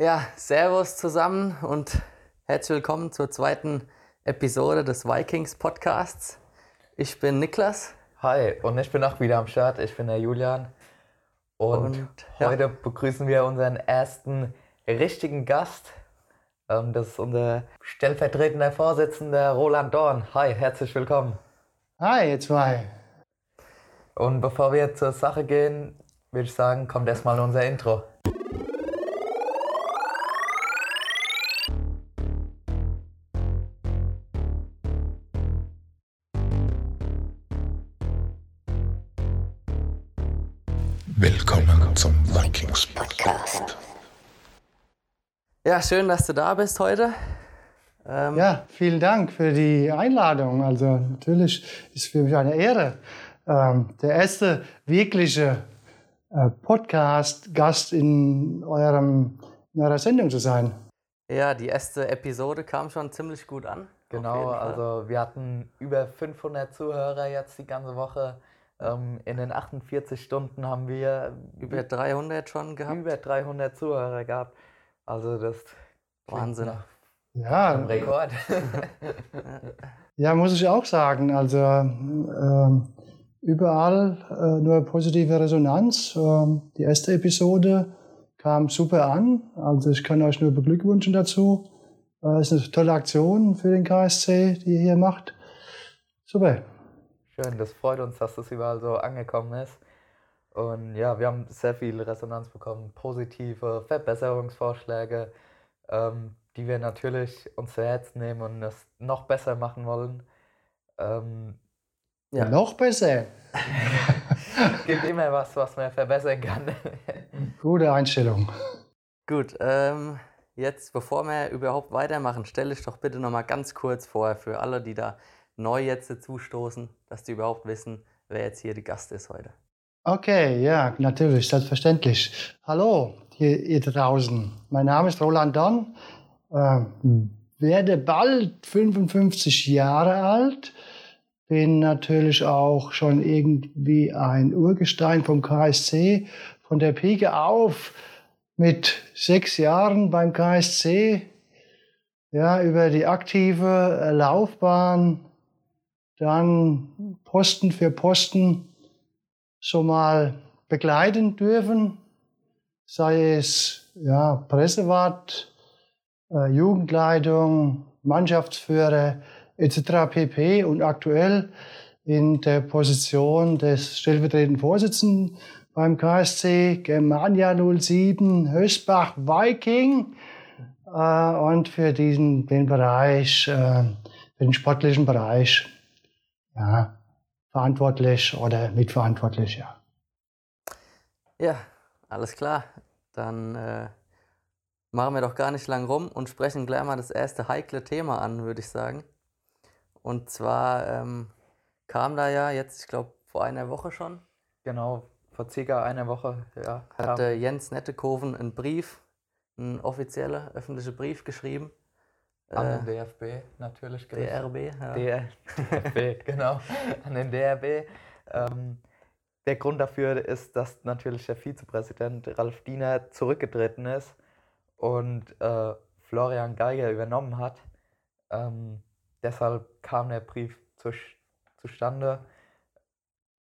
Ja, Servus zusammen und herzlich willkommen zur zweiten Episode des Vikings Podcasts. Ich bin Niklas. Hi, und ich bin auch wieder am Start. Ich bin der Julian. Und, Und, ja. heute begrüßen wir unseren ersten richtigen Gast. Ähm, das ist unser stellvertretender Vorsitzender Roland Dorn. Hi, herzlich willkommen. Hi, ihr zwei. Und bevor wir zur Sache gehen, würde ich sagen, kommt erstmal unser Intro. Ja, schön, dass du da bist heute. Ähm, Ja, vielen Dank für die Einladung. Also natürlich ist für mich eine Ehre, ähm, der erste wirkliche äh, Podcast-Gast in, eurem, in eurer Sendung zu sein. ja, die erste Episode kam schon ziemlich gut an. Genau, also wir hatten über 500 Zuhörer jetzt die ganze Woche. Ähm, in den 48 Stunden haben wir über 300 schon gehabt. über 300 Zuhörer gehabt. Also das Wahnsinn. Ja, einem Rekord. ja, muss ich auch sagen. Also ähm, überall äh, nur positive Resonanz. Ähm, die erste Episode kam super an. Also ich kann euch nur beglückwünschen dazu. Äh, ist eine tolle Aktion für den KSC, die ihr hier macht. Super. Schön, das freut uns, dass das überall so angekommen ist. Und ja, wir haben sehr viel Resonanz bekommen, positive Verbesserungsvorschläge, ähm, die wir natürlich uns zu Herzen nehmen und es noch besser machen wollen. Ähm, Ja. Noch besser. gibt immer was, was man verbessern kann. Gute Einstellung. Gut, ähm, jetzt bevor wir überhaupt weitermachen, stelle ich doch bitte nochmal ganz kurz vor für alle, die da neu jetzt dazustoßen, dass die überhaupt wissen, wer jetzt hier die Gast ist heute. Okay, ja, natürlich, selbstverständlich. Hallo, hier, ihr draußen. Mein Name ist Roland Don, ähm, werde bald 55 Jahre alt, bin natürlich auch schon irgendwie ein Urgestein vom KSC, von der Pike auf, mit sechs Jahren beim KSC, ja, über die aktive äh, Laufbahn, dann Posten für Posten, schon mal begleiten dürfen, sei es ja, Pressewart, äh, Jugendleitung, Mannschaftsführer etc. pp. und aktuell in der Position des stellvertretenden Vorsitzenden beim KSC Germania 07 Höchstbach Viking äh, und für diesen den Bereich, äh, den sportlichen Bereich, ja, verantwortlich oder mitverantwortlich, ja. Ja, alles klar. Dann äh, machen wir doch gar nicht lang rum und sprechen gleich mal das erste heikle Thema an, würde ich sagen. Und zwar ähm, kam da ja jetzt, ich glaube, vor einer Woche schon, genau, vor circa einer Woche, ja. hat äh, Jens Nettekoven einen Brief, einen offiziellen öffentlichen Brief geschrieben. An Äh, den DFB natürlich gerichtet. DRB, ja. Der DFB, genau, an den DRB. Ähm, der Grund dafür ist, dass natürlich der Vizepräsident Ralf Diener zurückgetreten ist und äh, Florian Geiger übernommen hat. Ähm, deshalb kam der Brief zu, zustande.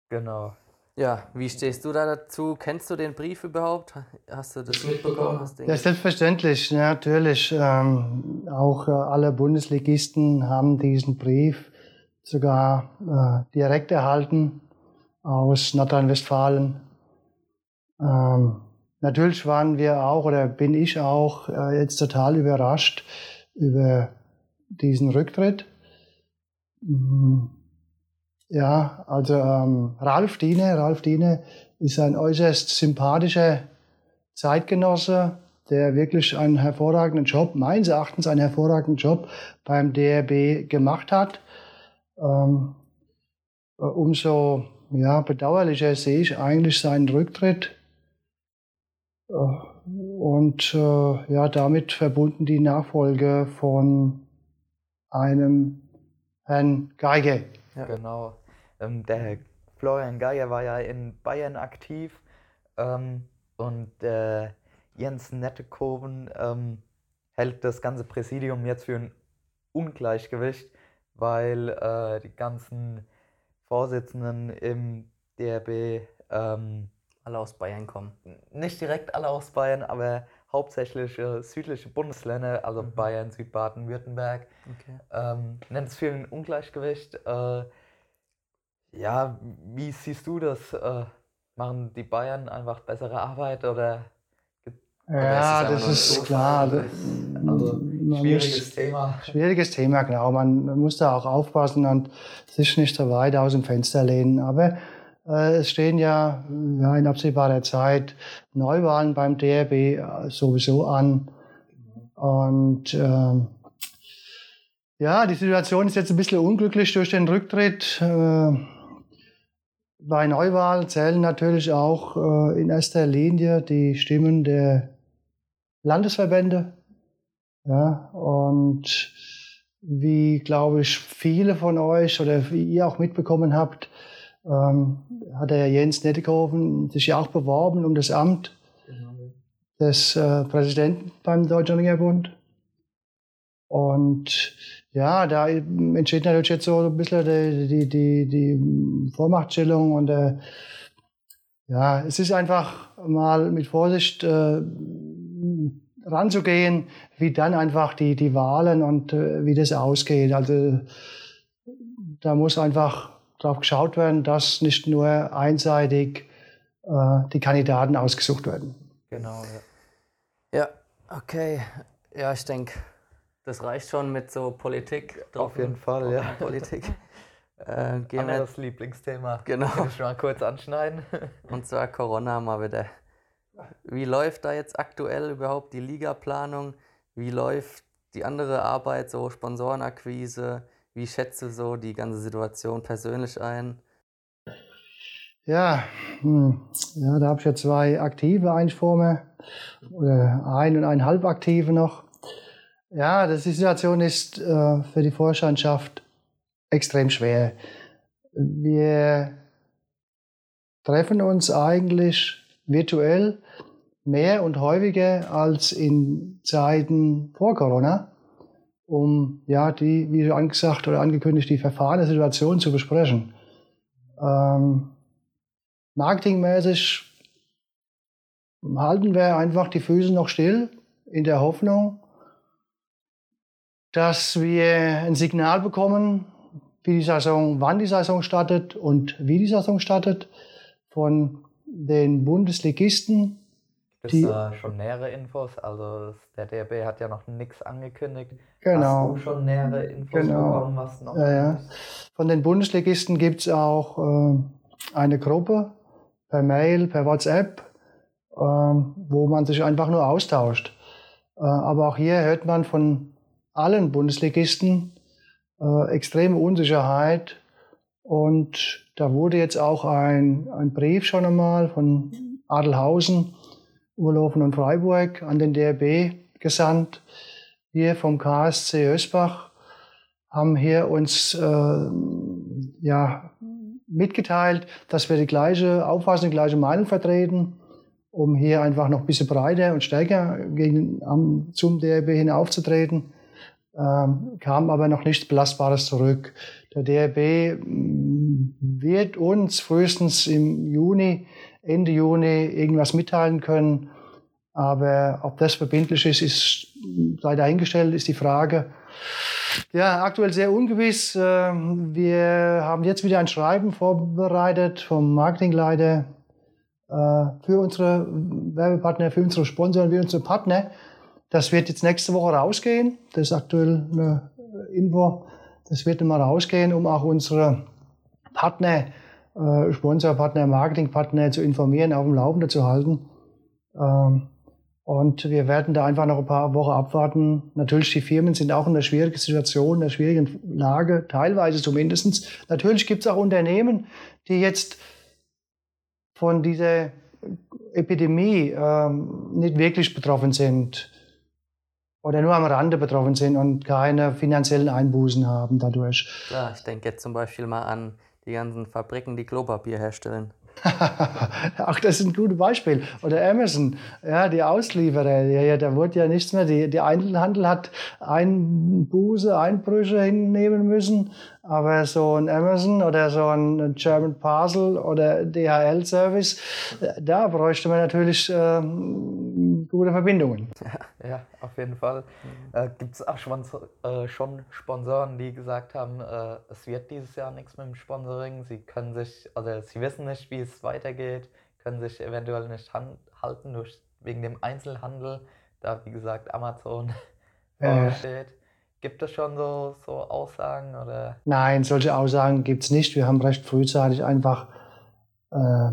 Genau. Ja, wie stehst du da dazu? Kennst du den Brief überhaupt? Hast du das mitbekommen? Hast Ja, selbstverständlich, ja, natürlich. Ähm, auch äh, alle Bundesligisten haben diesen Brief sogar äh, direkt erhalten aus Nordrhein-Westfalen. Ähm, natürlich waren wir auch oder bin ich auch äh, jetzt total überrascht über diesen Rücktritt. Mm, Ja, also ähm, Ralf Diene, Ralf Diene ist ein äußerst sympathischer Zeitgenosse, der wirklich einen hervorragenden Job, meines Erachtens einen hervorragenden Job beim DRB gemacht hat. Ähm, äh, umso ja, bedauerlicher sehe ich eigentlich seinen Rücktritt. Äh, und äh, ja, damit verbunden die Nachfolge von einem Herrn Geige. Ja. Genau. Ähm, der Florian Geiger war ja in Bayern aktiv ähm, und äh, Jens Nettekoven ähm, hält das ganze Präsidium jetzt für ein Ungleichgewicht, weil äh, die ganzen Vorsitzenden im DRB ähm, alle aus Bayern kommen. Nicht direkt alle aus Bayern, aber hauptsächlich äh, südliche Bundesländer, also mhm. Bayern, Südbaden, Württemberg. Okay. Ähm, nennt es für ein Ungleichgewicht. Äh, ja, wie siehst du das? Äh, machen die Bayern einfach bessere Arbeit oder? Ja, oder das ist klar. Also, schwieriges muss, Thema. Schwieriges Thema, genau. Man muss da auch aufpassen und sich nicht so weit aus dem Fenster lehnen. Aber es stehen ja, in absehbarer Zeit Neuwahlen beim DRB äh, sowieso an. Und äh, ja, die Situation ist jetzt ein bisschen unglücklich durch den Rücktritt. Äh, bei Neuwahlen zählen natürlich auch äh, in erster Linie die Stimmen der Landesverbände. Ja, und wie, glaube ich, viele von euch oder wie ihr auch mitbekommen habt, ähm, hat der Jens Nettekoven sich ja auch beworben um das Amt genau. des äh, Präsidenten beim Deutschen Ringerbund. Und ja, da entsteht natürlich jetzt so ein bisschen die, die, die, die Vormachtstellung und äh, ja, es ist einfach mal mit Vorsicht äh, ranzugehen, wie dann einfach die, die Wahlen und äh, wie das ausgeht. Also da muss einfach darauf geschaut werden, dass nicht nur einseitig äh, die Kandidaten ausgesucht werden. Genau, ja. Ja, okay. Ja, ich denke, das reicht schon mit so Politik. Auf jeden Fall, ja. Politik. Äh, gehen Anderes wir, Lieblingsthema. Genau. Kann ich mal kurz anschneiden. Und zwar Corona mal wieder. Wie läuft da jetzt aktuell überhaupt die Ligaplanung? Wie läuft die andere Arbeit, so Sponsorenakquise? Wie schätzt du so die ganze Situation persönlich ein? Ja, hm, ja da habe ich ja zwei aktive eigentlich vor mir, oder ein und ein halb aktive noch. Ja, die Situation ist äh, für die Vorstandschaft extrem schwer. Wir treffen uns eigentlich virtuell mehr und häufiger als in Zeiten vor Corona um ja die, wie angesagt oder angekündigt, die Verfahren der Situation zu besprechen. Ähm, marketingmäßig halten wir einfach die Füße noch still in der Hoffnung, dass wir ein Signal bekommen, wie die Saison, wann die Saison startet und wie die Saison startet von den Bundesligisten, Gibt es da schon nähere Infos? Also der DRB hat ja noch nichts angekündigt. Genau. Hast du schon nähere Infos genau. bekommen, was noch ja, ja. Von den Bundesligisten gibt es auch äh, eine Gruppe per Mail, per WhatsApp, äh, wo man sich einfach nur austauscht. Äh, aber auch hier hört man von allen Bundesligisten äh, extreme Unsicherheit. Und da wurde jetzt auch ein, ein Brief schon einmal von Adelhausen Urlaufen und Freiburg an den DRB gesandt. Wir vom KSC Ösbach haben hier uns äh, ja, mitgeteilt, dass wir die gleiche Auffassung, die gleiche Meinung vertreten, um hier einfach noch ein bisschen breiter und stärker gegen, um, zum DRB hinaufzutreten. Ähm, kam aber noch nichts Belastbares zurück. Der DRB mm, wird uns frühestens im Juni Ende Juni irgendwas mitteilen können. Aber ob das verbindlich ist, ist sei dahingestellt, ist die Frage. Ja, aktuell sehr ungewiss. Ähm, wir haben jetzt wieder ein Schreiben vorbereitet vom Marketingleiter äh, für unsere Werbepartner, für unsere Sponsoren, für unsere Partner. Das wird jetzt nächste Woche rausgehen. Das ist aktuell eine Info. Das wird mal rausgehen, um auch unsere Partner äh, Sponsorpartner, Marketingpartner zu informieren, auf dem Laufenden zu halten. Ähm, und wir werden da einfach noch ein paar Wochen abwarten. Natürlich, die Firmen sind auch in einer schwierigen Situation, in einer schwierigen Lage, teilweise zumindest. Natürlich gibt es auch Unternehmen, die jetzt von dieser Epidemie ähm, nicht wirklich betroffen sind oder nur am Rande betroffen sind und keine finanziellen Einbußen haben dadurch. Klar, ich denke jetzt zum Beispiel mal an die ganzen Fabriken, die Klopapier herstellen. Ach, das ist ein gutes Beispiel. Oder Amazon, ja, die Auslieferer, ja, ja, da wurde ja nichts mehr. Die, der Einzelhandel hat Einbuße, Einbrüche hinnehmen müssen. Aber so ein Amazon oder so ein German Parcel oder DHL-Service, da bräuchte man natürlich ähm, gute Verbindungen. Ja, ja, auf jeden Fall. Äh, Gibt es auch schon, äh, schon Sponsoren, die gesagt haben, äh, es wird dieses Jahr nichts mit dem Sponsoring. Sie können sich, also sie wissen nicht, wie es weitergeht, können sich eventuell nicht halten durch, wegen dem Einzelhandel, da wie gesagt Amazon vorsteht. Gibt es schon so, so Aussagen? Oder? Nein, solche Aussagen gibt es nicht. Wir haben recht frühzeitig einfach äh,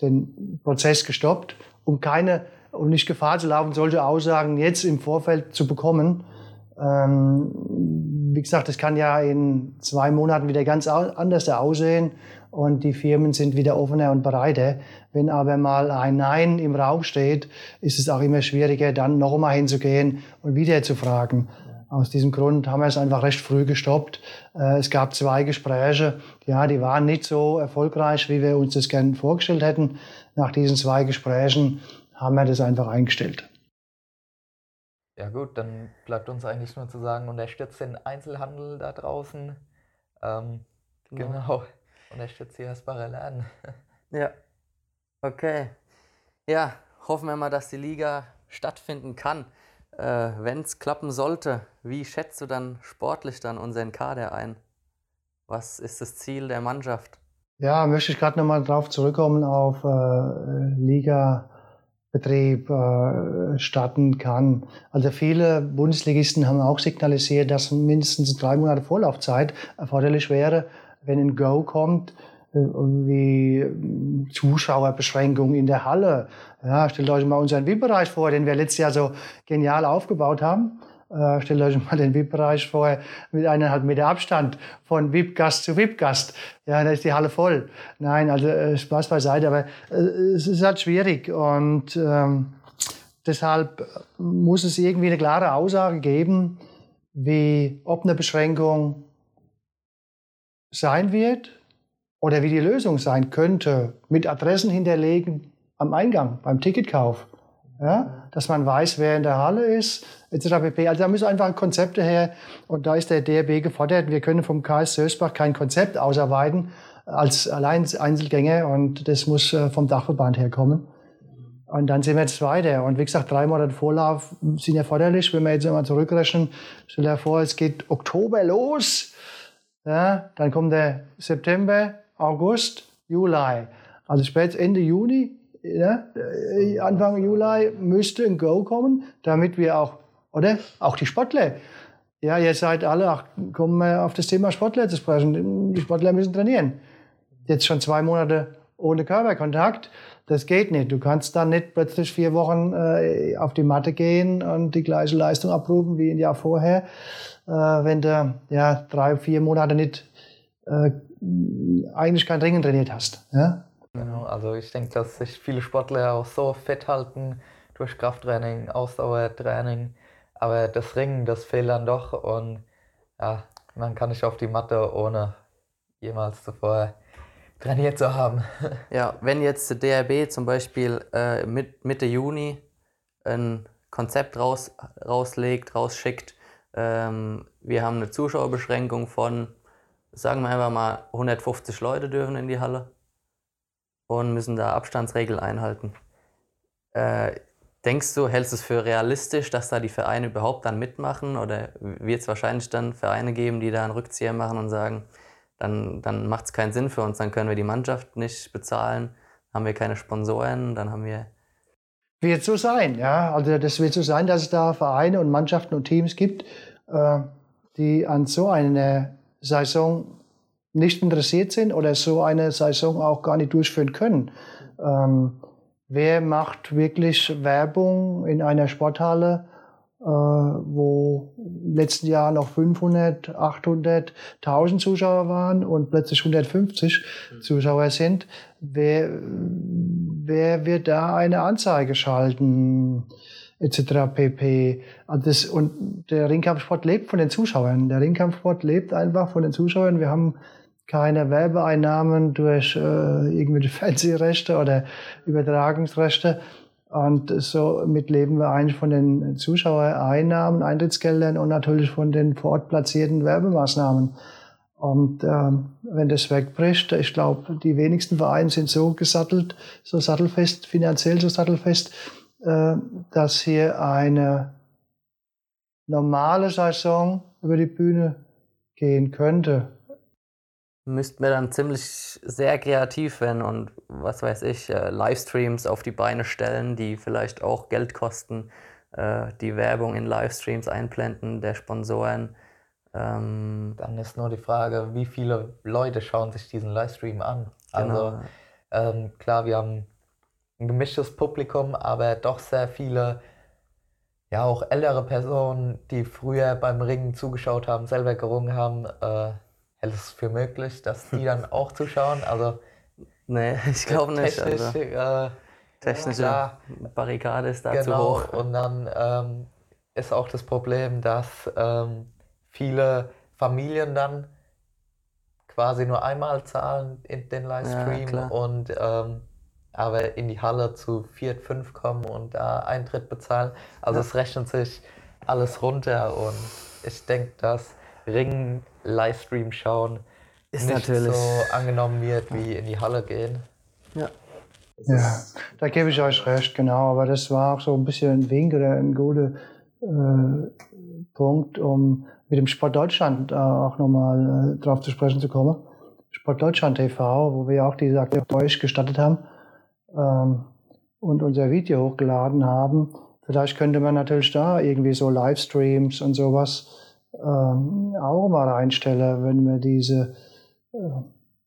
den Prozess gestoppt, um keine, um nicht Gefahr zu laufen, solche Aussagen jetzt im Vorfeld zu bekommen. Ähm, wie gesagt, das kann ja in zwei Monaten wieder ganz anders aussehen und die Firmen sind wieder offener und breiter. Wenn aber mal ein Nein im Raum steht, ist es auch immer schwieriger, dann noch einmal hinzugehen und wieder zu fragen. Aus diesem Grund haben wir es einfach recht früh gestoppt. Äh, es gab zwei Gespräche, ja, die waren nicht so erfolgreich, wie wir uns das gerne vorgestellt hätten. Nach diesen zwei Gesprächen haben wir das einfach eingestellt. Ja gut, dann bleibt uns eigentlich nur zu sagen, unterstützt den Einzelhandel da draußen. Ähm, genau. genau. Unterstützt die Hasbarella an. ja. Okay. Ja, hoffen wir mal, dass die Liga stattfinden kann. Äh, Wenn es klappen sollte, wie schätzt du dann sportlich dann unseren Kader ein? Was ist das Ziel der Mannschaft? Ja, möchte ich gerade nochmal drauf zurückkommen auf äh, Liga-Betrieb äh, starten kann. Also viele Bundesligisten haben auch signalisiert, dass mindestens drei Monate Vorlaufzeit erforderlich wäre, wenn ein Go kommt wie Zuschauerbeschränkungen in der Halle. Ja, stellt euch mal unseren VIP-Bereich vor, den wir letztes Jahr so genial aufgebaut haben. Äh, stellt euch mal den VIP-Bereich vor mit eineinhalb Meter Abstand von VIP-Gast zu VIP-Gast. Ja, da ist die Halle voll. Nein, also äh, Spaß beiseite, aber äh, es ist halt schwierig und ähm, deshalb muss es irgendwie eine klare Aussage geben, wie ob eine Beschränkung sein wird oder wie die Lösung sein könnte, mit Adressen hinterlegen am Eingang, beim Ticketkauf. Ja, dass man weiß, wer in der Halle ist, etc. pp. Also da müssen einfach Konzepte her und da ist der DRB gefordert. Wir können vom KS Sösbach kein Konzept ausarbeiten als allein Einzelgänger und das muss äh, vom Dachverband herkommen. Und dann sind wir jetzt weiter. Und wie gesagt, drei Monate Vorlauf sind erforderlich. Wenn wir jetzt mal zurückrechnen, stell dir vor, es geht Oktober los. Ja, dann kommt der September, August, Juli. Also spät Ende Juni, ja, äh, Anfang Juli müsste ein Go kommen, damit wir auch, oder? Auch die Sportler. Ja, ihr seid alle, ach, kommen wir auf das Thema Sportler zu sprechen. Die Sportler müssen trainieren. Jetzt schon zwei Monate ohne Körperkontakt. Das geht nicht. Du kannst dann nicht plötzlich vier Wochen äh, auf die Matte gehen und die gleiche Leistung abrufen wie ein Jahr vorher, äh, wenn du ja drei, vier Monate nicht äh, eigentlich kein Ringen trainiert hast. Ja? Genau, also ich denke, dass sich viele Sportler auch so fit halten durch Krafttraining, Ausdauertraining, aber das Ringen, das fehlt dann doch und ja, man kann nicht auf die Matte, ohne jemals zuvor trainiert zu haben. Ja, wenn jetzt der DRB zum Beispiel äh, mit, Mitte Juni ein Konzept raus, rauslegt, rausschickt, ähm, wir haben eine Zuschauerbeschränkung von sagen wir einfach mal, 150 Leute dürfen in die Halle und müssen da Abstandsregeln einhalten. Äh, denkst du, hältst du es für realistisch, dass da die Vereine überhaupt dann mitmachen? Oder wird es wahrscheinlich dann Vereine geben, die da einen Rückzieher machen und sagen, dann, dann macht es keinen Sinn für uns, dann können wir die Mannschaft nicht bezahlen, haben wir keine Sponsoren, dann haben wir. Wird so sein, ja. Also das wird so sein, dass es da Vereine und Mannschaften und Teams gibt, äh, die an so eine Saison nicht interessiert sind oder so eine Saison auch gar nicht durchführen können. Ähm, wer macht wirklich Werbung in einer Sporthalle, äh, wo im letzten Jahr noch 500, 800, 1000 Zuschauer waren und plötzlich 150 Zuschauer sind? Wer, wer wird da eine Anzeige schalten? Etc. pp. Also das, und der Ringkampfsport lebt von den Zuschauern. Der Ringkampfsport lebt einfach von den Zuschauern. Wir haben keine Werbeeinnahmen durch äh, irgendwelche Fernsehrechte oder Übertragungsrechte. Und somit leben wir eigentlich von den Zuschauereinnahmen, Eintrittsgeldern und natürlich von den vor Ort platzierten Werbemaßnahmen. Und ähm, wenn das wegbricht, ich glaube, die wenigsten Vereine sind so gesattelt, so sattelfest, finanziell so sattelfest, dass hier eine normale Saison über die Bühne gehen könnte müssten wir dann ziemlich sehr kreativ werden und was weiß ich, äh, Livestreams auf die Beine stellen, die vielleicht auch Geld kosten, äh, die Werbung in Livestreams einblenden der Sponsoren. Ähm, dann ist nur die Frage, wie viele Leute schauen sich diesen Livestream an. Genau. Also ähm, klar, wir haben ein gemischtes Publikum, aber doch sehr viele, ja auch ältere Personen, die früher beim Ringen zugeschaut haben, selber gerungen haben. Äh, hältst du es für möglich, dass die dann auch zuschauen? Also, nee, ich glaube nicht. Technisch, also, äh, technische ja, Barrikade ist da genau, zu hoch. Und dann ähm, ist auch das Problem, dass ähm, viele Familien dann quasi nur einmal zahlen in den Livestream ja, und ähm, aber in die Halle zu vier, fünf kommen und da Eintritt bezahlen. Also ja. es rechnet sich alles runter und ich denke, dass Ring Livestream schauen ist nicht natürlich so angenommen wird wie in die Halle gehen. Ja. Ja, da gebe ich euch recht, genau. Aber das war auch so ein bisschen ein Wink oder ein guter äh, Punkt, um mit dem Sport Deutschland äh, auch nochmal äh, drauf zu sprechen zu kommen. Sport Deutschland TV, wo wir auch diese Aktion euch gestattet haben ähm, und unser Video hochgeladen haben. Vielleicht könnte man natürlich da irgendwie so Livestreams und sowas ähm, auch mal reinstelle, wenn man diese äh,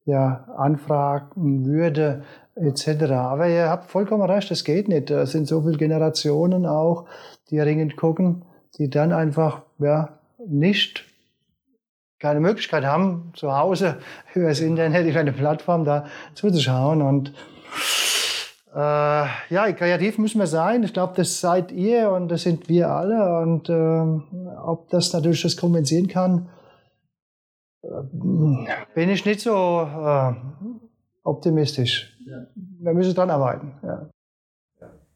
ja, anfragen würde, etc. Aber ihr habt vollkommen recht, es geht nicht. Es sind so viele Generationen auch, die ringend gucken, die dann einfach ja, nicht keine Möglichkeit haben, zu Hause über das Internet, über eine Plattform da zuzuschauen. Und äh, ja, kreativ müssen wir sein. Ich glaube, das seid ihr und das sind wir alle. Und äh, ob das natürlich das kompensieren kann, äh, bin ich nicht so äh, optimistisch. Ja. Wir müssen dran arbeiten. Ja.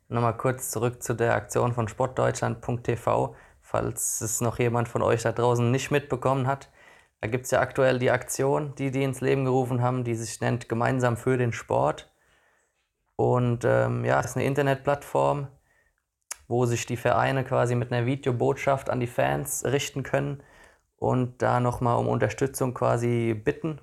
Nochmal kurz zurück zu der Aktion von sportdeutschland.tv, falls es noch jemand von euch da draußen nicht mitbekommen hat. Da gibt es ja aktuell die Aktion, die die ins Leben gerufen haben, die sich nennt Gemeinsam für den Sport. Und ähm, ja, das ist eine Internetplattform, wo sich die Vereine quasi mit einer Videobotschaft an die Fans richten können und da nochmal um Unterstützung quasi bitten.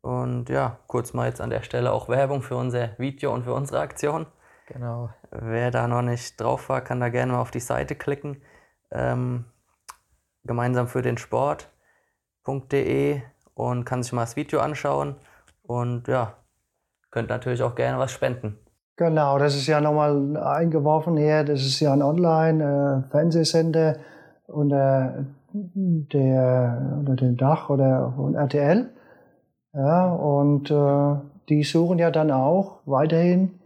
Und ja, kurz mal jetzt an der Stelle auch Werbung für unser Video und für unsere Aktion. Genau. Wer da noch nicht drauf war, kann da gerne mal auf die Seite klicken. Ähm, gemeinsam für den Sport.de und kann sich mal das Video anschauen. Und ja, könnt natürlich auch gerne was spenden. Genau, das ist ja nochmal eingeworfen hier. Das ist ja ein Online-Fernsehsender unter, der, unter dem Dach oder von RTL. Ja, und äh, die suchen ja dann auch weiterhin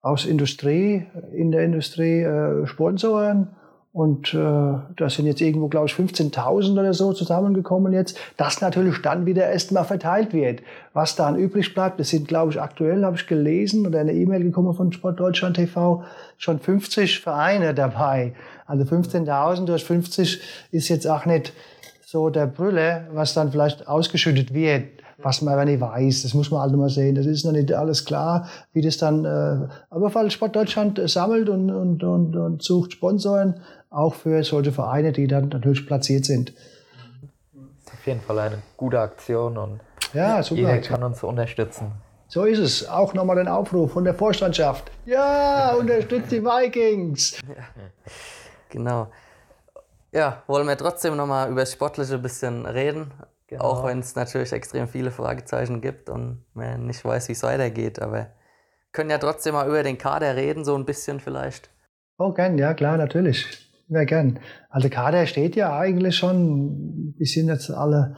aus Industrie, in der Industrie äh, Sponsoren und äh, da sind jetzt irgendwo, glaube ich, 15.000 oder so zusammengekommen jetzt. Das natürlich dann wieder erstmal verteilt wird. Was dann übrig bleibt, das sind, glaube ich, aktuell, habe ich gelesen oder eine E-Mail gekommen von Sport Deutschland TV, schon 50 Vereine dabei. Also 15.000 durch 50 ist jetzt auch nicht so der Brülle, was dann vielleicht ausgeschüttet wird was man aber nicht weiß. Das muss man halt mal sehen. Das ist noch nicht alles klar, wie das dann, äh, aber weil Sport Deutschland sammelt und, und, und, und sucht Sponsoren, auch für solche Vereine, die dann natürlich platziert sind. Auf jeden Fall eine gute Aktion und ja, super jeder kann uns unterstützen. So ist es. Auch nochmal den Aufruf von der Vorstandschaft. Ja, unterstützt die Vikings. Ja, genau. Ja, wollen wir trotzdem nochmal über das Sportliche ein bisschen reden. Genau. Auch wenn es natürlich extrem viele Fragezeichen gibt und man nicht weiß, wie es weitergeht. Aber können ja trotzdem mal über den Kader reden, so ein bisschen vielleicht. Oh, gern, ja, klar, natürlich. Ja, gern. Also Kader steht ja eigentlich schon, die sind jetzt alle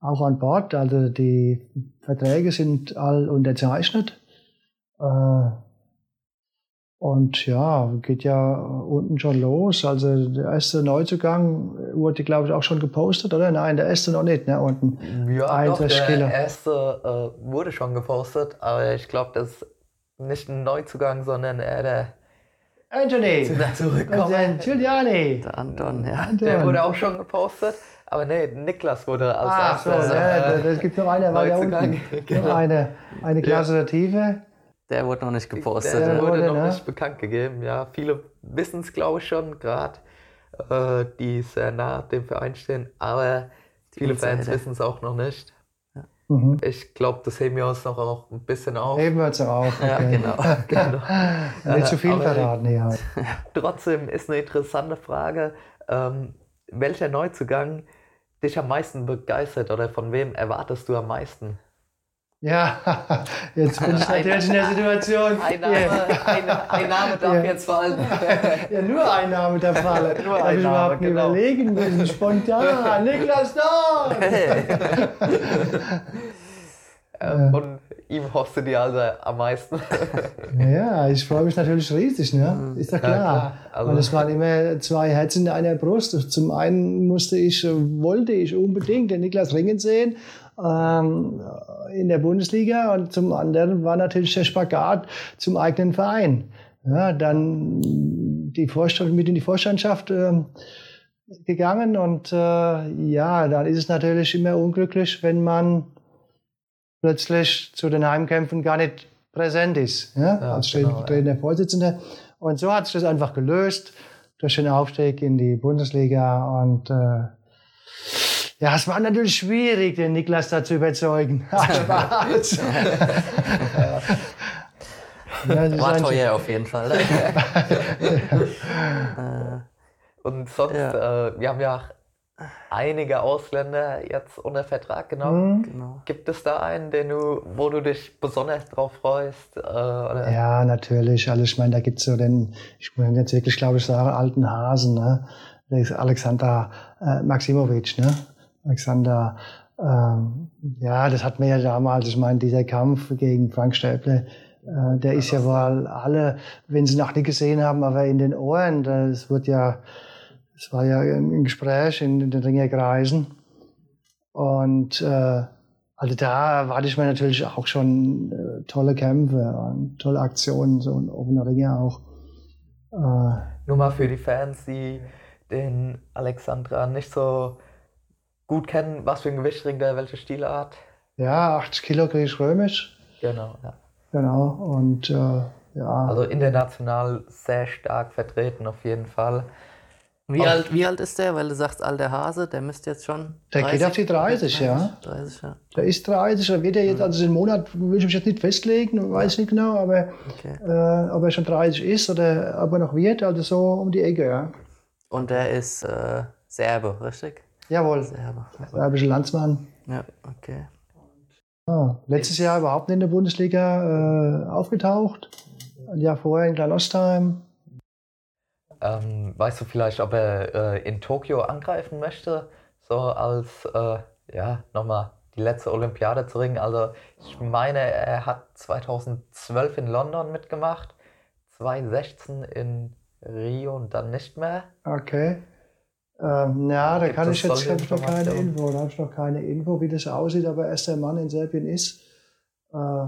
auch an Bord, also die Verträge sind all unterzeichnet. Äh, Und ja, geht ja unten schon los. Also der erste Neuzugang wurde, glaube ich, auch schon gepostet, oder? Nein, der erste noch nicht, ne? Unten. Ja, doch, der erste äh, wurde schon gepostet, aber ich glaube, das ist nicht ein Neuzugang, sondern eher der Anthony. Zurückkommen. Giuliani. Der Anton, ja. Anton. Der wurde auch schon gepostet. Aber nee, Niklas wurde als Ach so, ja, äh, es gibt noch eine weiter Neuzugang. unten. Genau. Noch eine, eine Klasse der Tiefe. Der wurde noch nicht gepostet. Der Der ja. wurde wurde, noch ne? nicht bekannt gegeben. Ja, viele wissen es, glaube ich, schon, gerade äh, die sehr nah dem Verein stehen. Aber viele Fans wissen es auch noch nicht. Mhm. Ich glaube, das heben wir uns noch auch ein bisschen auf. Heben wir uns auf. Ja, Okay. genau. Genau. Nicht zu viel Aber- verraten hier. Trotzdem ist eine interessante Frage, ähm, welcher Neuzugang dich am meisten begeistert oder von wem erwartest du am meisten? Ja, jetzt bin ich natürlich in der Situation. Ein Name, ein, ein Name darf Ja. jetzt fallen. Ja, nur ein Name der Falle. Nur Hab ein ich überhaupt genau. überlegen müssen. Spontan. Niklas Dorn! Ähm, Von ihm hoffst du dir also am meisten. Ja, ich freue mich natürlich riesig, ne? Ist ja klar. klar. Also- Und es waren immer zwei Herzen in einer Brust. Zum einen musste ich, wollte ich unbedingt den Niklas Ringen sehen ähm, in der Bundesliga und zum anderen war natürlich der Spagat zum eigenen Verein. Ja, dann die Vorstand, mit in die Vorstandschaft ähm, gegangen und äh, ja, dann ist es natürlich immer unglücklich, wenn man plötzlich zu den Heimkämpfen gar nicht präsent ist, ja, Ja, als genau, stellvertretender Vorsitzender. Und so hat sich das einfach gelöst durch den Aufstieg in die Bundesliga. Und äh, ja, es war natürlich schwierig, den Niklas da zu überzeugen. Ja, War teuer auf jeden Fall. äh, Und sonst, Ja. äh, wir haben ja auch einige Ausländer jetzt unter Vertrag genommen. Mhm. genau. Gibt es da einen, den du, wo du dich besonders drauf freust? Äh, oder? Ja, natürlich. Also ich meine, da gibt's so den, ich muss jetzt wirklich, glaube ich, sagen, alten Hasen, ne? Der ist Alexander äh, Maximovic, ne? Alexander, ähm, ja, das hat mir ja damals, ich meine, dieser Kampf gegen Frank Stäble, äh, der ist ja wohl alle, wenn sie noch nicht gesehen haben, aber in den Ohren, das wird ja, es war ja ein Gespräch in den Ringerkreisen. Und äh, also da erwarte ich mir natürlich auch schon äh, tolle Kämpfe und tolle Aktionen, so ein offener Ringer auch. Äh, Nur mal für die Fans, die den Alexandra nicht so gut kennen, was für ein Gewicht ringt er, welche Stilart? ja, 80 Kilo griechisch-römisch, Genau, ja. genau. Und äh, ja, Also international sehr stark vertreten auf jeden Fall. Wie, Auf- alt, wie alt ist der? Weil du sagst, alter Hase, der müsste jetzt schon. Der geht auf die 30, ja. 30, ja. der ist 30, da wird er jetzt, also den Monat will ich mich jetzt nicht festlegen, weiß nicht genau, aber Okay. äh, ob er schon 30 ist oder ob er noch wird, also so um die Ecke, ja. Und der ist äh, Serbe, richtig? Jawohl, Serbe. serbischer Landsmann. Ja, okay. Ja, letztes Jahr überhaupt nicht in der Bundesliga äh, aufgetaucht. Ein Jahr vorher in Kleinostheim. Ähm, weißt du vielleicht, ob er äh, in Tokio angreifen möchte? So als, äh, ja, nochmal die letzte Olympiade zu ringen. Also ich meine, er hat 2012 in London mitgemacht, 2016 in Rio und dann nicht mehr. Okay. Ähm, ja, da Gibt kann ich jetzt hab ich noch keine? Info. Da habe ich noch keine Info, wie das aussieht, aber erst der Mann in Serbien ist. Äh,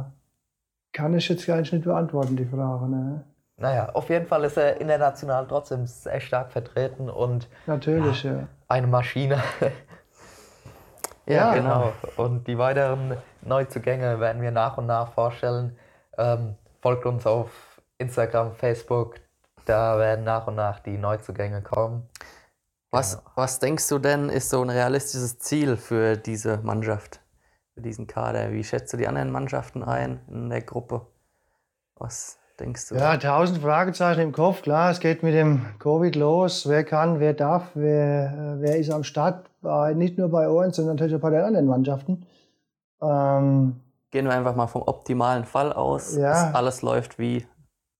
kann ich jetzt gar nicht beantworten, die Frage. Ne? Naja, auf jeden Fall ist er international trotzdem sehr stark vertreten und Natürlich, ja. eine Maschine. Ja, genau. Und die weiteren Neuzugänge werden wir nach und nach vorstellen. Ähm, folgt uns auf Instagram, Facebook. Da werden nach und nach die Neuzugänge kommen. Was, was denkst du denn, ist so ein realistisches Ziel für diese Mannschaft, für diesen Kader? Wie schätzt du die anderen Mannschaften ein in der Gruppe? Was denkst du? Ja, tausend Fragezeichen im Kopf. Klar, es geht mit dem Covid los. Wer kann, wer darf, wer, äh, wer ist am Start? Nicht nur bei uns, sondern natürlich auch bei den anderen Mannschaften. Ähm, Gehen wir einfach mal vom optimalen Fall aus. Ja. dass alles läuft wie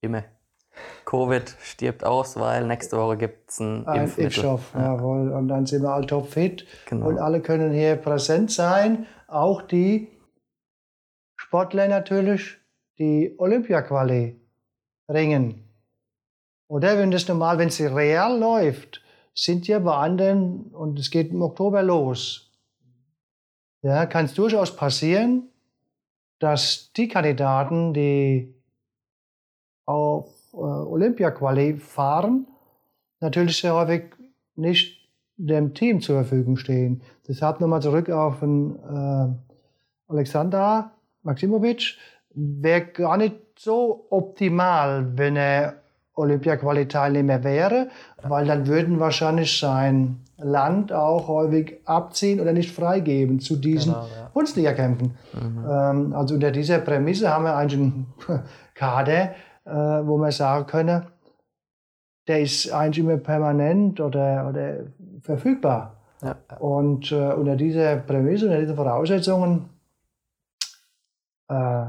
immer. Covid stirbt aus, weil nächste Woche gibt es ein, ein Impfmittel. Impfstoff, jawohl. Und dann sind wir alle topfit. Genau. Und alle können hier präsent sein. Auch die Sportler natürlich, die Olympia-Quali ringen. Oder wenn das normal, wenn es real läuft, sind ja bei anderen, und es geht im Oktober los, ja, kann es durchaus passieren, dass die Kandidaten, die auf Olympia-Quali fahren, natürlich sehr häufig nicht dem Team zur Verfügung stehen. Deshalb nochmal zurück auf den äh, Alexander Maximovic. Wäre gar nicht so optimal, wenn er Olympia-Quali-Teilnehmer wäre, weil dann würden wahrscheinlich sein Land auch häufig abziehen oder nicht freigeben zu diesen genau, ja. Bundesliga-Kämpfen. Mhm. Ähm, also unter dieser Prämisse haben wir eigentlich einen Kader, äh, wo man sagen können, der ist eigentlich immer permanent oder, oder verfügbar. Ja. Und äh, unter dieser Prämisse, unter diesen Voraussetzungen äh,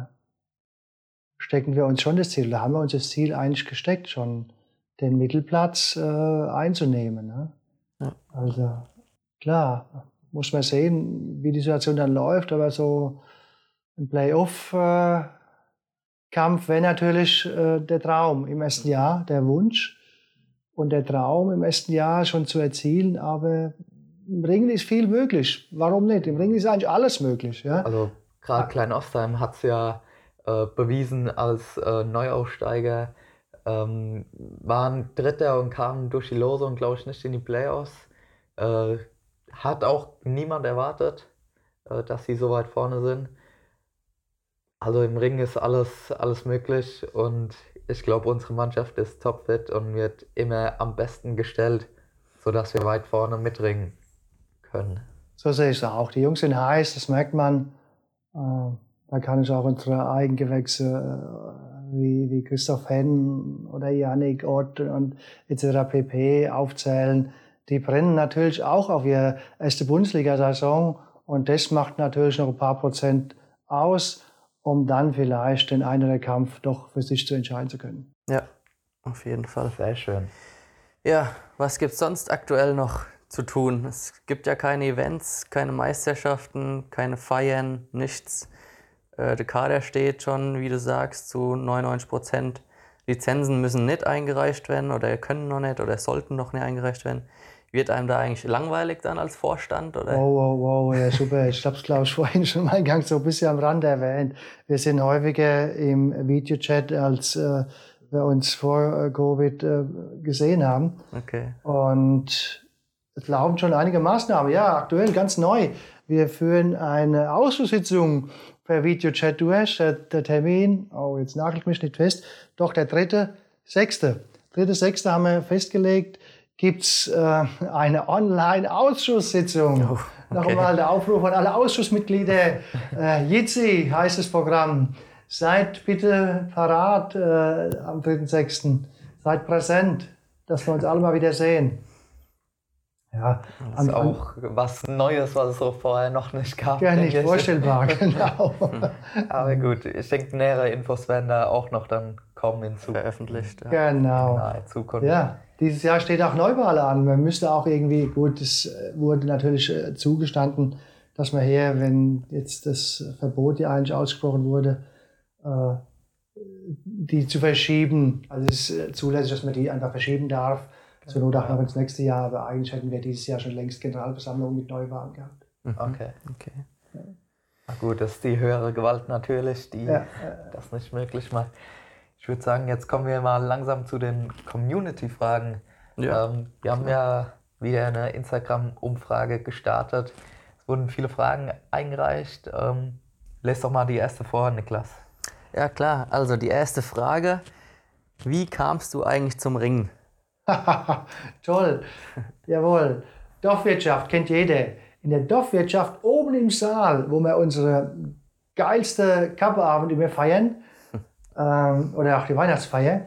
stecken wir uns schon das Ziel, da haben wir uns das Ziel eigentlich gesteckt, schon den Mittelplatz äh, einzunehmen. Ne? Ja. Also klar, muss man sehen, wie die Situation dann läuft, aber so ein Playoff-Kampf wäre natürlich äh, der Traum im ersten Jahr, der Wunsch und der Traum im ersten Jahr schon zu erzielen, aber im Ringen ist viel möglich. Warum nicht? Im Ringen ist eigentlich alles möglich. Ja? Also gerade Klein Ostheim hat es ja äh, bewiesen als äh, Neuaufsteiger, ähm, waren Dritter und kamen durch die Losung, glaube ich, nicht in die Playoffs. Äh, hat auch niemand erwartet, äh, dass sie so weit vorne sind. Also im Ring ist alles, alles möglich und ich glaube, unsere Mannschaft ist topfit und wird immer am besten gestellt, sodass wir weit vorne mitringen können. So sehe ich es auch. Die Jungs sind heiß, das merkt man. Äh, da kann ich auch unsere Eigengewächse äh, wie, wie Christoph Henn oder Yannick Ott und etc. pp. aufzählen. Die brennen natürlich auch auf ihre erste Bundesliga-Saison und das macht natürlich noch ein paar Prozent aus um dann vielleicht den einen oder Kampf doch für sich zu entscheiden zu können. Ja, auf jeden Fall. Sehr schön. Ja, was gibt es sonst aktuell noch zu tun? Es gibt ja keine Events, keine Meisterschaften, keine Feiern, nichts. Äh, der Kader steht schon, wie du sagst, zu 99 Prozent. Lizenzen müssen nicht eingereicht werden oder können noch nicht oder sollten noch nicht eingereicht werden. Wird einem da eigentlich langweilig dann als Vorstand? Oder? Wow, wow, wow, ja super. Ich habe es, glaube ich, vorhin schon mal ganz so ein bisschen am Rand erwähnt. Wir sind häufiger im Videochat, als äh, wir uns vor äh, Covid äh, gesehen haben. Okay. Und es laufen schon einige Maßnahmen. Ja, aktuell ganz neu. Wir führen eine Ausschusssitzung per Videochat durch. Der Termin, oh, jetzt nagelt mich nicht fest, doch der dritte, sechste. Dritte, sechste haben wir festgelegt gibt es äh, eine Online-Ausschusssitzung. Oh, okay. Nochmal der Aufruf an alle Ausschussmitglieder. Äh, Jitsi heißt das Programm. Seid bitte parat äh, am 3.6. Seid präsent, dass wir uns alle mal wieder sehen. Ja, das ist auch was Neues, was es so vorher noch nicht gab. Gar nicht vorstellbar, genau. Aber gut, ich denke, nähere Infos werden da auch noch dann kommen in Zukunft. Veröffentlicht. Ja. Genau. In Zukunft. Ja, dieses Jahr steht auch Neuwahl an. Man müsste auch irgendwie, gut, es äh, wurde natürlich äh, zugestanden, dass man hier, wenn jetzt das Verbot ja eigentlich ausgesprochen wurde, äh, die zu verschieben, also es ist zulässig, dass man die einfach verschieben darf, zur Not auch noch ins nächste Jahr, aber eigentlich hätten wir dieses Jahr schon längst Generalversammlung mit Neuwahlen gehabt. Mhm. Okay. okay. Na gut, das ist die höhere Gewalt natürlich, die ja. das nicht möglich macht. Ich würde sagen, jetzt kommen wir mal langsam zu den Community-Fragen. Ja. Ähm, wir haben ja wieder eine Instagram-Umfrage gestartet. Es wurden viele Fragen eingereicht. Ähm, lest doch mal die erste vor, Niklas. Ja, klar. Also die erste Frage. Wie kamst du eigentlich zum Ringen? Toll. Jawohl. Dorfwirtschaft kennt jeder. In der Dorfwirtschaft oben im Saal, wo wir unsere geilste Kappeabend immer feiern, ähm, oder auch die Weihnachtsfeier,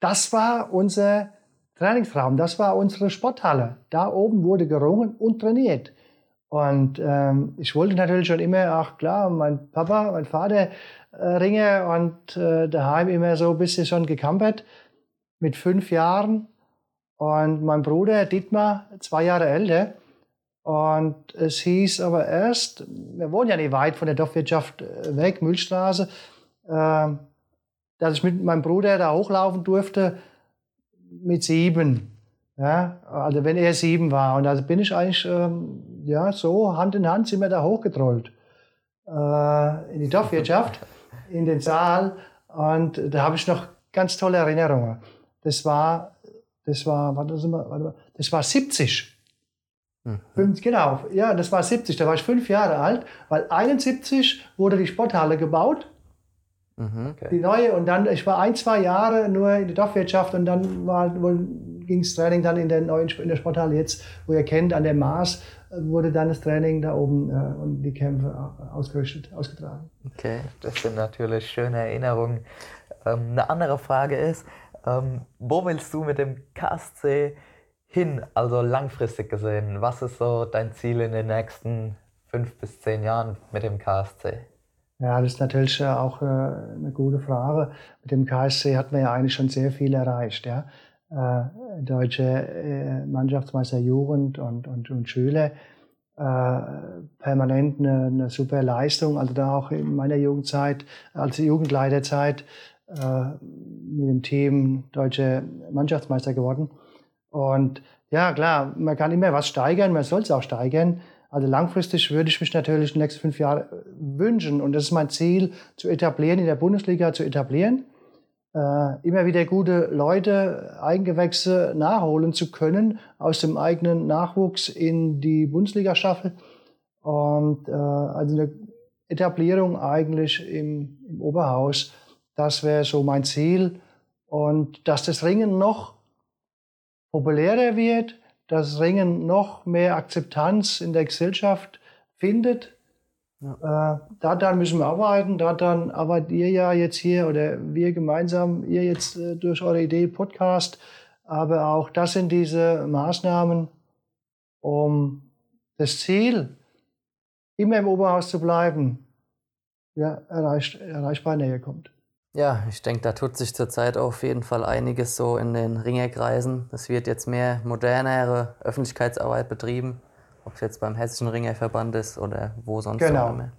das war unser Trainingsraum, das war unsere Sporthalle. Da oben wurde gerungen und trainiert. Und ähm, ich wollte natürlich schon immer, auch klar, mein Papa, mein Vater äh, ringe und äh, daheim immer so ein bisschen schon gekampert mit fünf Jahren. Und mein Bruder Dietmar, zwei Jahre älter. Und es hieß aber erst, wir wohnen ja nicht weit von der Dorfwirtschaft äh, weg, Müllstraße, äh, dass ich mit meinem Bruder da hochlaufen durfte, mit sieben. Ja, also wenn er sieben war. Und also bin ich eigentlich ähm, ja, so Hand in Hand sind wir da hochgetrollt. Äh, in die Dorfwirtschaft, in den Saal. Und da habe ich noch ganz tolle Erinnerungen. Das war, das war, warte mal, warte mal, das war 70. Mhm. Fünf, genau, ja, das war 70. Da war ich fünf Jahre alt, weil 71 wurde die Sporthalle gebaut Mhm. Okay. Die neue und dann, ich war ein, zwei Jahre nur in der Dorfwirtschaft und dann ging das Training dann in der neuen in der Sporthalle jetzt, wo ihr kennt, an der Mars wurde dann das Training da oben äh, und die Kämpfe ausgerichtet, ausgetragen. Okay, das sind natürlich schöne Erinnerungen. Ähm, eine andere Frage ist, ähm, wo willst du mit dem KSC hin, also langfristig gesehen? Was ist so dein Ziel in den nächsten fünf bis zehn Jahren mit dem KSC? Ja, das ist natürlich auch äh, eine gute Frage. Mit dem KSC hat man ja eigentlich schon sehr viel erreicht. Ja? Äh, deutsche äh, Mannschaftsmeister Jugend und, und, und Schüler. permanent eine, eine, super Leistung. Also da auch in meiner Jugendzeit, als Jugendleiterzeit, mit dem Team deutsche Mannschaftsmeister geworden. Und ja, klar, man kann immer was steigern, man soll es auch steigern. Also langfristig würde ich mich natürlich in den nächsten fünf Jahren äh, wünschen, und das ist mein Ziel, zu etablieren, in der Bundesliga zu etablieren, äh, immer wieder gute Leute, Eigengewächse nachholen zu können, aus dem eigenen Nachwuchs in die Bundesliga-Staffel. Und äh, also eine Etablierung eigentlich im, im Oberhaus, das wäre so mein Ziel. Und dass das Ringen noch populärer wird, dass Ringen noch mehr Akzeptanz in der Gesellschaft findet. Ja. Äh, daran müssen wir arbeiten. Daran arbeitet ihr ja jetzt hier oder wir gemeinsam, ihr jetzt äh, durch eure Idee Podcast. Aber auch das sind diese Maßnahmen, um das Ziel, immer im Oberhaus zu bleiben, ja, erreicht, erreichbar näher kommt. Ja, ich denke, da tut sich zurzeit auf jeden Fall einiges so in den Ringerkreisen. Es wird jetzt mehr modernere Öffentlichkeitsarbeit betrieben, ob es jetzt beim Hessischen Ringerverband ist oder wo sonst genau. auch immer.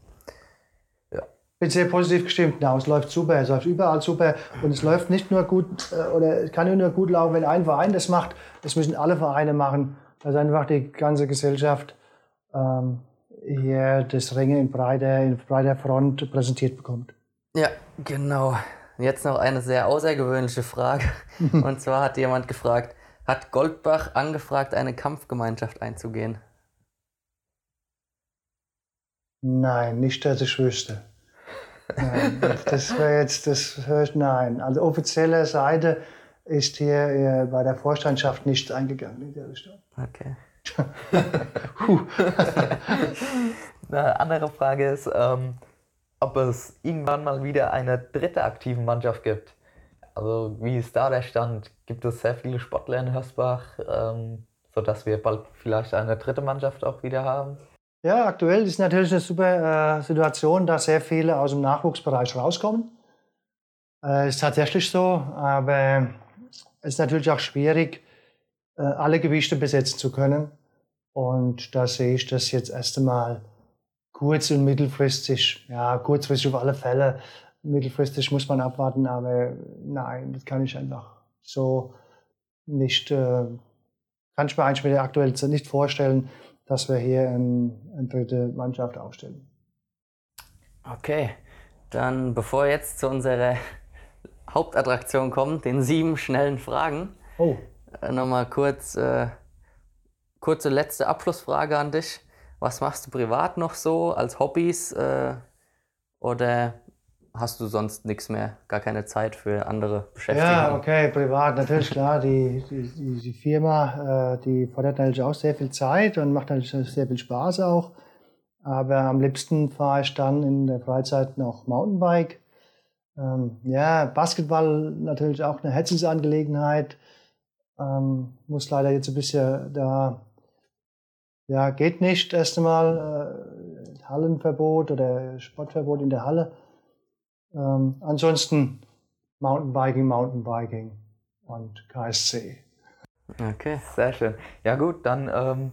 Ja. Bin sehr positiv gestimmt. Ja, es läuft super, es läuft überall super und es läuft nicht nur gut äh, oder es kann nur gut laufen, wenn ein Verein das macht. Das müssen alle Vereine machen, dass einfach die ganze Gesellschaft ähm, hier das Ringen in breiter, in breiter Front präsentiert bekommt. Ja, genau. Jetzt noch eine sehr außergewöhnliche Frage. Und zwar hat jemand gefragt, hat Goldbach angefragt, eine Kampfgemeinschaft einzugehen? Nein, nicht, dass ich wüsste. Nein, das wäre jetzt, das ich, nein. Also offizielle Seite ist hier bei der Vorstandschaft nicht eingegangen in der Richtung. Okay. Eine andere Frage ist, ähm, ob es irgendwann mal wieder eine dritte aktive Mannschaft gibt. Also wie ist da der Stand? Gibt es sehr viele Sportler in Hörsbach, ähm, sodass wir bald vielleicht eine dritte Mannschaft auch wieder haben? Ja, aktuell ist natürlich eine super äh, Situation, dass sehr viele aus dem Nachwuchsbereich rauskommen. Äh, ist tatsächlich so, aber es ist natürlich auch schwierig, äh, alle Gewichte besetzen zu können. Und da sehe ich das jetzt erst einmal kurz- und mittelfristig, ja, kurzfristig auf alle Fälle. Mittelfristig muss man abwarten, aber nein, das kann ich einfach so nicht, äh, kann ich mir eigentlich mit der aktuellen Zeit nicht vorstellen, dass wir hier ein, eine dritte Mannschaft aufstellen. Okay, dann bevor wir jetzt zu unserer Hauptattraktion kommen, den sieben schnellen Fragen, oh. äh, nochmal kurz, äh, kurze letzte Abschlussfrage an dich. Was machst du privat noch so als Hobbys? Äh, oder hast du sonst nichts mehr, gar keine Zeit für andere Beschäftigungen? Ja, okay, privat natürlich klar. Die, die, die Firma, äh, die fordert natürlich auch sehr viel Zeit und macht natürlich sehr viel Spaß auch. Aber am liebsten fahre ich dann in der Freizeit noch Mountainbike. Ähm, ja, Basketball natürlich auch eine Herzensangelegenheit. Ähm, muss leider jetzt ein bisschen da ja, geht nicht. Erst einmal äh, Hallenverbot oder Sportverbot in der Halle. Ähm, ansonsten Mountainbiking, Mountainbiking und KSC. Okay, sehr schön. Ja gut, dann ähm,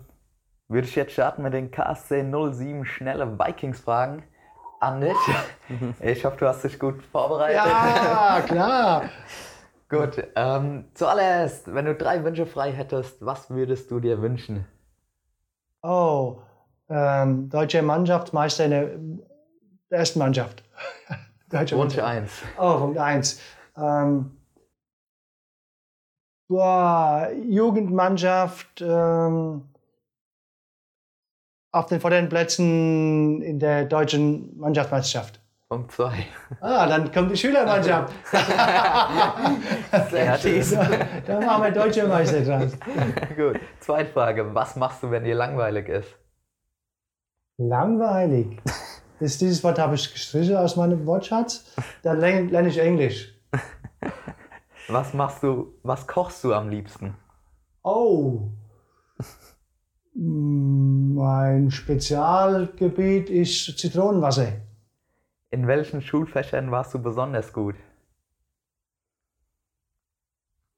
würde ich jetzt starten mit den KSC 07 schnelle Vikings-Fragen an dich. Ich hoffe, du hast dich gut vorbereitet. Ja, klar. Gut, ähm, zuallererst, wenn du drei Wünsche frei hättest, was würdest du dir wünschen? Oh, ähm, deutsche Mannschaftsmeister in der ersten Mannschaft. deutsche Wunsch 1. Oh, Punkt 1. Ähm, boah, Jugendmannschaft ähm, auf den vorderen Plätzen in der deutschen Mannschaftsmeisterschaft. Punkt 2. Ah, dann kommt die Schülermannschaft. Kreativ. da machen wir deutsche Meister dran. Gut. Zweite Frage. Was machst du, wenn dir langweilig ist? Langweilig. Das, dieses Wort habe ich gestrichen aus meinem Wortschatz. Dann lerne ich Englisch. Was machst du, was kochst du am liebsten? Oh. Mm, Mein Spezialgebiet ist Zitronenwasser. In welchen Schulfächern warst du besonders gut?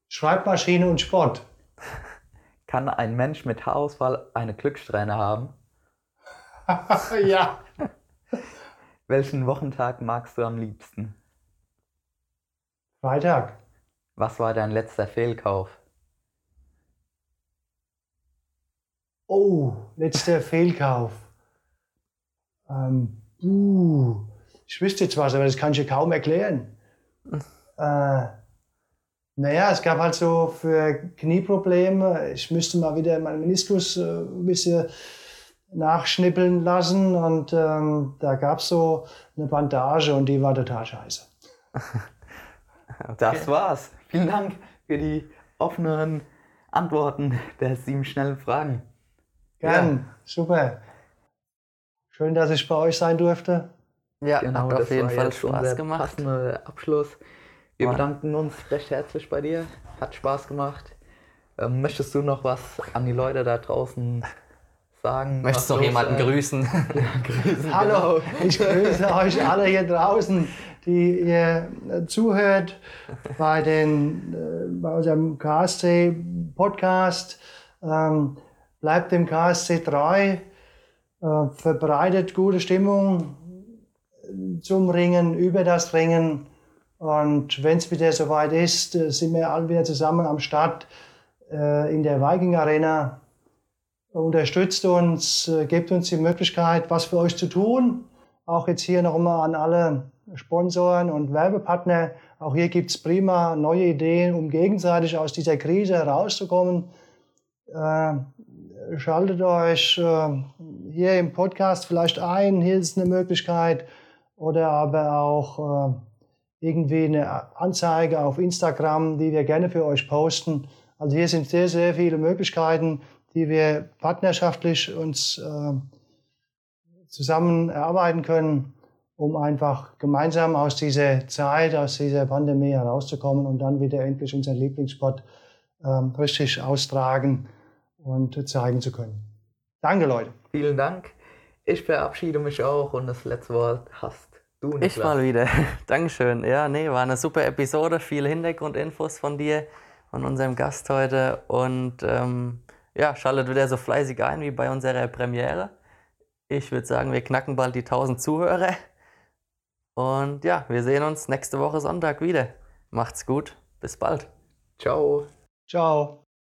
Schreibmaschine und Sport. Kann ein Mensch mit Haarausfall eine Glückssträhne haben? ja. Welchen Wochentag magst du am liebsten? Freitag. Was war dein letzter Fehlkauf? Oh, letzter Fehlkauf. Ähm, uh, ich wüsste jetzt was, aber das kann ich dir kaum erklären. Äh, naja, es gab halt so für Knieprobleme, ich müsste mal wieder meinen Meniskus äh, ein bisschen nachschnippeln lassen und ähm, da gab es so eine Bandage und die war total scheiße. Das war's. Vielen Dank für die offenen Antworten der sieben schnellen Fragen. Gern, super. Schön, dass ich bei euch sein durfte. Ja, hat auf Genau, das jeden war Fall jetzt Spaß unser gemacht. passender Abschluss. Wir War- bedanken uns recht herzlich bei dir. Hat Spaß gemacht. Ähm, möchtest du noch was an die Leute da draußen sagen? Möchtest Was noch jemanden äh, grüßen? grüßen? Hallo, Genau. ich grüße euch alle hier draußen, die ihr äh, zuhört bei, den, äh, bei unserem KSC-Podcast. Ähm, bleibt dem KSC treu, äh, verbreitet gute Stimmung zum Ringen, über das Ringen. Und wenn es wieder soweit ist, äh, sind wir alle wieder zusammen am Start äh, in der Viking Arena unterstützt uns, äh, gebt uns die Möglichkeit, was für euch zu tun. Auch jetzt hier nochmal an alle Sponsoren und Werbepartner. Auch hier gibt's prima neue Ideen, um gegenseitig aus dieser Krise herauszukommen. Äh, schaltet euch äh, hier im Podcast vielleicht ein, hier ist eine Möglichkeit. Oder aber auch äh, irgendwie eine Anzeige auf Instagram, die wir gerne für euch posten. Also hier sind sehr, sehr viele Möglichkeiten, die wir partnerschaftlich uns äh, zusammen erarbeiten können, um einfach gemeinsam aus dieser Zeit, aus dieser Pandemie herauszukommen und dann wieder endlich unseren Lieblingssport ähm, richtig austragen und zeigen zu können. Danke, Leute. Vielen Dank. Ich verabschiede mich auch und das letzte Wort hast du, Niklas. Ich mal wieder. Dankeschön. Ja, nee, war eine super Episode. Viele Hintergrundinfos von dir, von unserem Gast heute. Und ähm, ja, schaltet wieder so fleißig ein wie bei unserer Premiere. Ich würde sagen, wir knacken bald die 1000 Zuhörer. Und ja, wir sehen uns nächste Woche Sonntag wieder. Macht's gut. Bis bald. Ciao. Ciao.